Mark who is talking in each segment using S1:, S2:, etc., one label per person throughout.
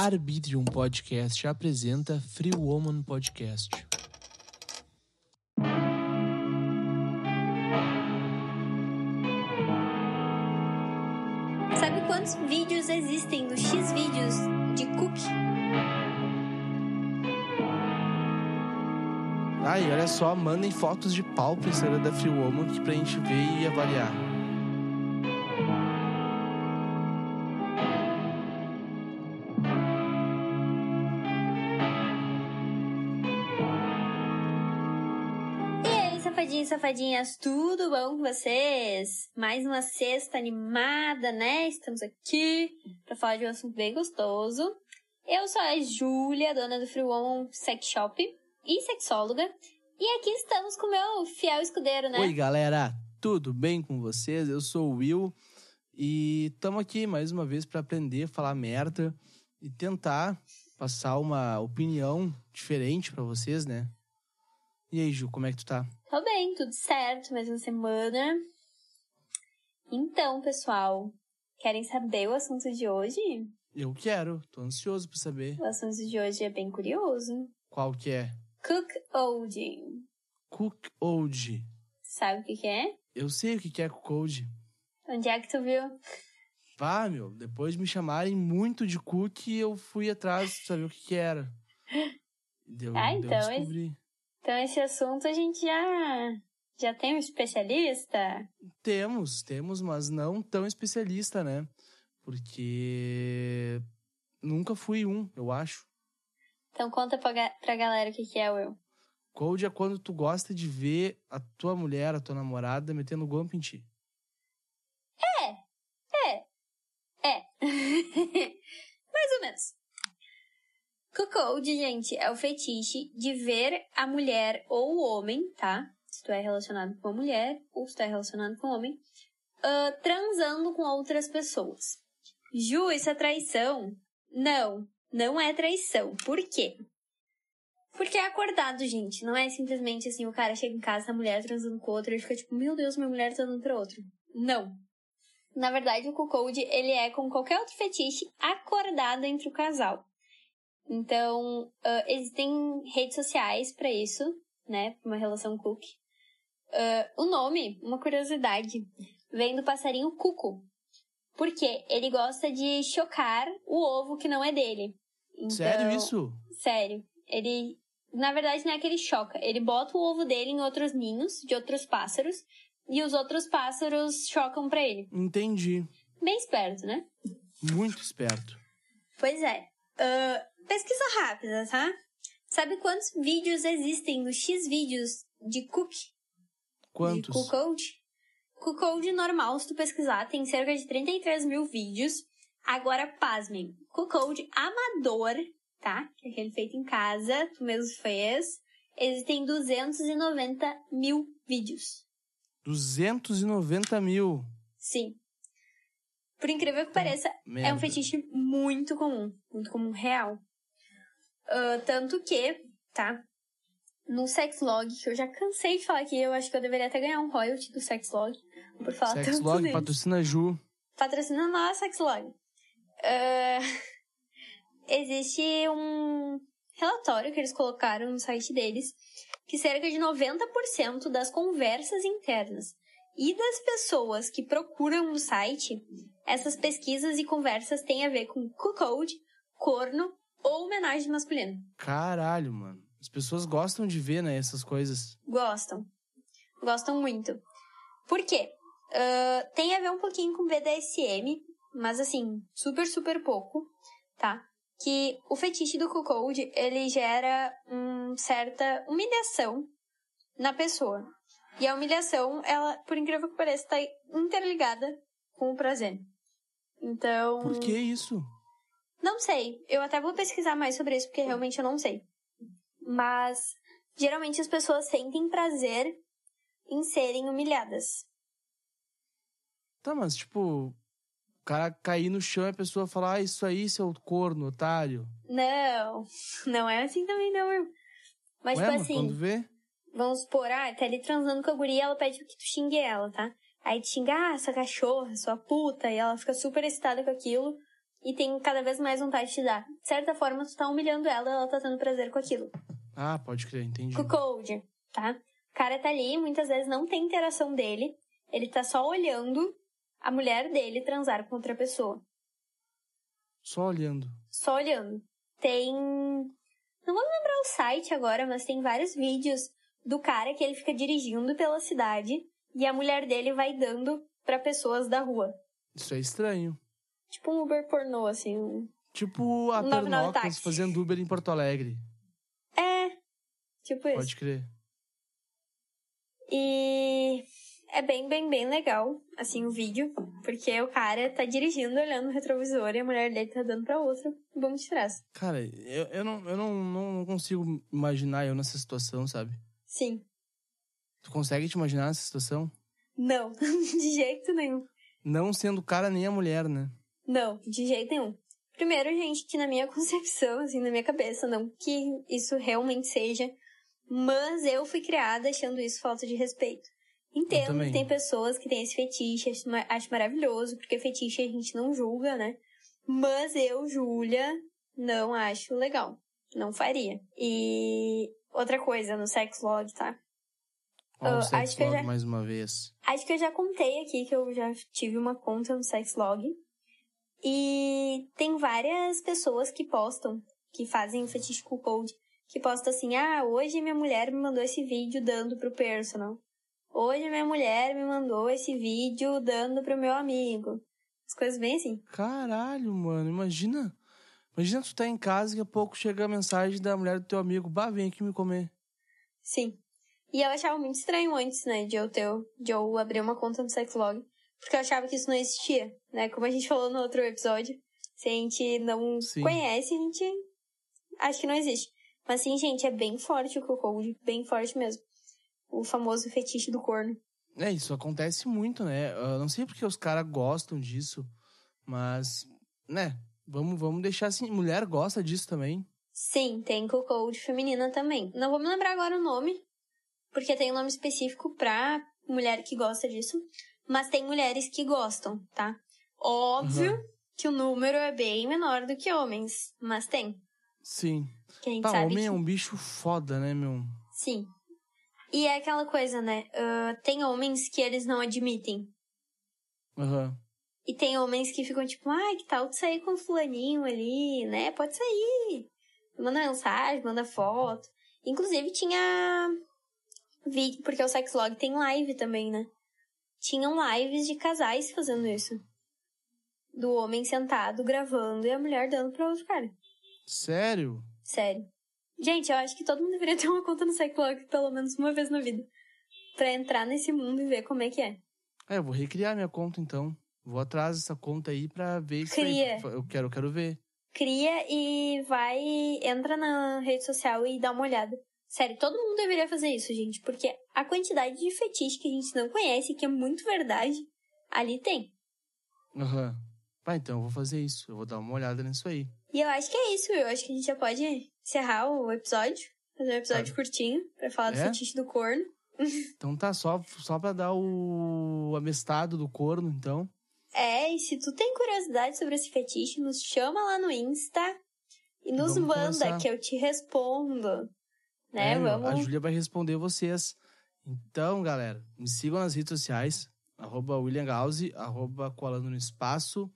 S1: Arbitrium Podcast apresenta Free Woman Podcast.
S2: Sabe quantos vídeos existem no X vídeos de cookie?
S1: Ai, olha só, mandem fotos de pau pro Instagram da Free Woman pra gente ver e avaliar.
S2: Safadinhas, tudo bom com vocês? Mais uma sexta animada, né? Estamos aqui pra falar de um assunto bem gostoso. Eu sou a Júlia, dona do Free Woman Sex Shop e sexóloga. E aqui estamos com o meu fiel escudeiro, né?
S1: Oi, galera, tudo bem com vocês? Eu sou o Will e estamos aqui mais uma vez pra aprender falar merda e tentar passar uma opinião diferente pra vocês, né? E aí, Ju, como é que tu tá?
S2: Tô bem, tudo certo, mais uma semana. Então, pessoal, querem saber o assunto de hoje?
S1: Eu quero, tô ansioso pra saber
S2: O assunto de hoje é bem curioso.
S1: qual que é.
S2: Cook Olding.
S1: Cook Old.
S2: Sabe o que, que é?
S1: Eu sei o que que é Cook Old.
S2: Onde é que tu viu?
S1: Vá, meu, depois de me chamarem muito de cook, eu fui atrás pra saber o que que era. Deu,
S2: Ah,
S1: deu
S2: então,
S1: descobrir.
S2: Então, esse assunto a gente já, já tem um especialista?
S1: Temos, temos, mas não tão especialista, né? Porque nunca fui um, eu acho.
S2: Então, conta pra, ga- pra galera o que, que é, Will.
S1: Cold é quando tu gosta de ver a tua mulher, a tua namorada, metendo gompa em ti.
S2: É. Mais ou menos. Cuckold, gente, é o fetiche de ver a mulher ou o homem, tá? Se tu é relacionado com a mulher ou se tu é relacionado com o homem, ah, transando com outras pessoas. Ju, isso é traição? Não, não é traição. Por quê? Porque é acordado, gente. Não é simplesmente assim, o cara chega em casa, a mulher transando com outra, e fica tipo, meu Deus, minha mulher dando pra outro. Não. Na verdade, o cuckold, ele é como qualquer outro fetiche acordado entre o casal. Então, ah, existem redes sociais pra isso, né? Uma relação cook. Ah, o nome, uma curiosidade, vem do passarinho cuco. Porque ele gosta de chocar o ovo que não é dele. Então,
S1: Sério isso?
S2: Sério. Ele, na verdade, não é que ele choca. Ele bota o ovo dele em outros ninhos de outros pássaros e os outros pássaros chocam pra ele.
S1: Entendi.
S2: Bem esperto, né?
S1: Muito esperto.
S2: Pois é. Ah, pesquisa rápida, tá? Sabe quantos vídeos existem no X vídeos de cook?
S1: Quantos?
S2: De cookcode? Cookcode normal, se tu pesquisar, tem cerca de 33 mil vídeos. Agora, pasmem. Cookcode amador, tá? Que é aquele feito em casa, tu mesmo fez. Existem 290 mil vídeos.
S1: 290 mil.
S2: Sim. Por incrível que pareça, É um fetiche muito comum, muito comum, real. Ah, tanto que, tá? No Sexlog, que eu já cansei de falar aqui, eu acho que eu deveria até ganhar um royalty do Sexlog, por falar tanto
S1: Sexlog,
S2: deles.
S1: patrocina Ju.
S2: Patrocina nós, Sexlog. Ah, existe um relatório que eles colocaram no site deles, que cerca de 90% das conversas internas e das pessoas que procuram no site, essas pesquisas e conversas têm a ver com cuckold, corno ou homenagem masculina.
S1: Caralho, mano. As pessoas gostam de ver, né, essas coisas.
S2: Gostam. Gostam muito. Por quê? Ah, tem a ver um pouquinho com BDSM, mas assim, super, super pouco, tá? Que o fetiche do cuckold, ele gera uma certa humilhação na pessoa. E a humilhação, ela, por incrível que pareça, está interligada com o prazer. Então...
S1: Por que isso?
S2: Não sei. Eu até vou pesquisar mais sobre isso, porque realmente eu não sei. Mas, geralmente as pessoas sentem prazer em serem humilhadas.
S1: Tá, mas tipo, o cara cair no chão e a pessoa falar, ah, isso aí, seu corno, otário.
S2: Não, não é assim também, não, irmão. Mas,
S1: Ué,
S2: tipo
S1: mas
S2: assim,
S1: quando vê?
S2: vamos supor, ah, tá ali transando com a guria ela pede que tu xingue ela, tá? Aí te xinga, ah, essa cachorra, sua puta, e ela fica super excitada com aquilo. E tem cada vez mais vontade de te dar. De certa forma, tu tá humilhando ela, ela tá tendo prazer com aquilo.
S1: Ah, pode crer, entendi.
S2: Com o Cold, tá? O cara tá ali, muitas vezes não tem interação dele, ele tá só olhando a mulher dele transar com outra pessoa.
S1: Só olhando.
S2: Só olhando. Tem. Não vou lembrar o site agora, mas tem vários vídeos do cara que ele fica dirigindo pela cidade e a mulher dele vai dando para pessoas da rua.
S1: Isso é estranho.
S2: Tipo um Uber pornô, assim. Um...
S1: Tipo a
S2: Um 99
S1: Pernocas fazendo Uber em Porto Alegre.
S2: É, tipo isso.
S1: Pode crer.
S2: E é bem, bem, bem legal, assim, o vídeo. Porque o cara tá dirigindo, olhando no retrovisor e a mulher dele tá dando pra outra banco de trás.
S1: Cara, eu, eu, não, eu não, não, não consigo imaginar eu nessa situação, sabe?
S2: Sim.
S1: Tu consegue te imaginar nessa situação?
S2: Não, de jeito nenhum.
S1: Não sendo o cara nem a mulher, né?
S2: Não, de jeito nenhum. Primeiro, gente, que na minha concepção, assim, na minha cabeça, não que isso realmente seja, mas eu fui criada achando isso falta de respeito. Entendo que tem pessoas que têm esse fetiche, acho, acho maravilhoso, porque fetiche a gente não julga, né? Mas eu, Júlia, não acho legal. Não faria. E outra coisa no sex log, tá?
S1: O
S2: acho
S1: sex
S2: que eu
S1: log
S2: já-
S1: mais uma vez.
S2: Acho que eu já contei aqui que eu já tive uma conta no Sexlog. E tem várias pessoas que postam, que fazem o com code, que postam assim: ah, hoje minha mulher me mandou esse vídeo dando pro personal. Hoje minha mulher me mandou esse vídeo dando pro meu amigo. As coisas bem assim.
S1: Caralho, mano, imagina. Imagina tu tá em casa e daqui a pouco chega a mensagem da mulher do teu amigo. Bah, vem aqui me comer.
S2: Sim. E eu achava muito estranho antes, né, de eu ter, de eu abrir uma conta no Sexlog. Porque eu achava que isso não existia, né? Como a gente falou no outro episódio. Se a gente não
S1: Sim.
S2: conhece, a gente acha que não existe. Mas sim, gente, é bem forte o Cocode. Bem forte mesmo. O famoso fetiche do corno.
S1: É, isso acontece muito, né? Eu não sei porque os caras gostam disso, mas, né? Vamos, vamos deixar assim. Mulher gosta disso também.
S2: Sim, tem Cocode feminina também. Não vou me lembrar agora o nome, porque tem um nome específico pra mulher que gosta disso. Mas tem mulheres que gostam, tá? Óbvio
S1: Uhum.
S2: que o número é bem menor do que homens, mas tem.
S1: Sim.
S2: Que a gente
S1: Pá,
S2: sabe
S1: homem
S2: que...
S1: é um bicho foda, né, meu?
S2: Sim. E é aquela coisa, né? ah, tem homens que eles não admitem.
S1: Aham.
S2: E tem homens que ficam tipo, ai, que tal tu sair com fulaninho ali, né? Pode sair. Manda mensagem, manda foto. Inclusive tinha vídeo, porque o Sexlog tem live também, né? Tinham lives de casais fazendo isso. Do homem sentado, gravando, e a mulher dando pra outro cara.
S1: Sério?
S2: Sério. Gente, eu acho que todo mundo deveria ter uma conta no Sexlog pelo menos uma vez na vida. Pra entrar nesse mundo e ver como é que é.
S1: É, eu vou recriar minha conta então. Vou atrás dessa conta aí pra ver isso
S2: Cria.
S1: aí. Eu quero, eu quero ver.
S2: cria e vai, entra na rede social e dá uma olhada. Sério, todo mundo deveria fazer isso, gente, porque a quantidade de fetiche que a gente não conhece, que é muito verdade, ali tem.
S1: Aham. Pá, então eu vou fazer isso. Eu vou dar uma olhada nisso aí.
S2: E eu acho que é isso, eu acho que a gente já pode encerrar o episódio, fazer um episódio curtinho pra falar do
S1: É?
S2: fetiche do corno.
S1: Então tá, só, só pra dar o amestado do corno, então.
S2: É, e se tu tem curiosidade sobre esse fetiche, nos chama lá no Insta e nos
S1: Vamos
S2: manda
S1: conversar.
S2: que eu te respondo. Né?
S1: É,
S2: Vamos.
S1: A Júlia vai responder vocês. Então, galera, me sigam nas redes sociais. Arroba William Gause, arroba Colando no Espaço,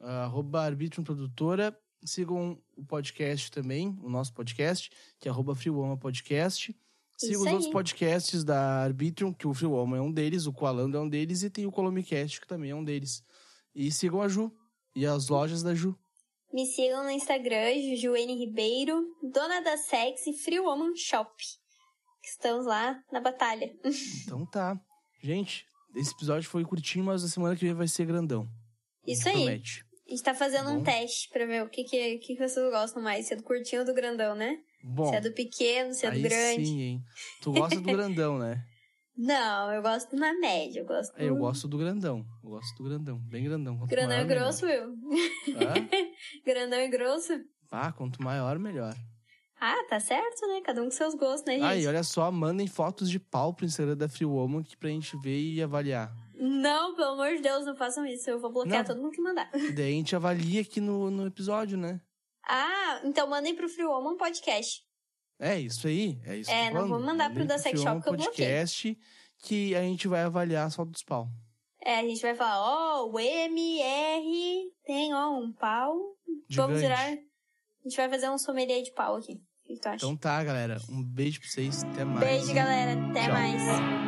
S1: arroba Arbitrum Produtora. Sigam o podcast também, o nosso podcast, que é arroba Podcast. Sigam os
S2: aí.
S1: outros podcasts da Arbitrum, que o Free Woman é um deles, o Coalando é um deles, e tem o Colomicast, que também é um deles. E sigam a Ju e as lojas da Ju.
S2: Me sigam no Instagram, Jujuene Ribeiro, dona da Sexy Free Woman Shop. Estamos lá na batalha.
S1: Então tá. Gente, esse episódio foi curtinho, mas a semana que vem vai ser grandão.
S2: Isso aí.
S1: Promete.
S2: A gente tá fazendo um
S1: Bom.
S2: teste pra ver o que, que, que vocês gostam mais. Se é do curtinho ou do grandão, né?
S1: Bom,
S2: se é do pequeno, se é do grande.
S1: sim, hein? Tu gosta do grandão, né?
S2: Não, eu gosto na média. Eu gosto
S1: Eu
S2: do-
S1: gosto do grandão. Eu gosto do grandão. Bem grandão. Quanto
S2: Grandão
S1: maior,
S2: e grosso, Will.
S1: melhor. Hã?
S2: grandão e grosso.
S1: Ah, quanto maior, melhor.
S2: Ah, tá certo, né? Cada um com seus gostos, né, gente?
S1: Ah, e olha só, mandem fotos de pau pro Instagram da Free Woman aqui pra gente ver e avaliar.
S2: Não, pelo amor de Deus, não façam isso. Eu vou bloquear
S1: Não.
S2: todo mundo que mandar.
S1: Daí a gente avalia aqui no, no episódio, né?
S2: Ah, então mandem pro Free Woman Podcast.
S1: É isso aí. É isso
S2: É, não vou mandar pro da Sex Shop que eu bloqueei.
S1: podcast que a gente vai avaliar só dos pau.
S2: É, a gente vai falar, ó, o MR tem, ó, um pau. Vamos
S1: Gigante.
S2: virar. A gente vai fazer um sommelier de pau aqui. O que tu acha?
S1: Então tá, galera. Um beijo pra vocês. Até mais.
S2: Beijo, galera. Até
S1: Tchau.
S2: mais.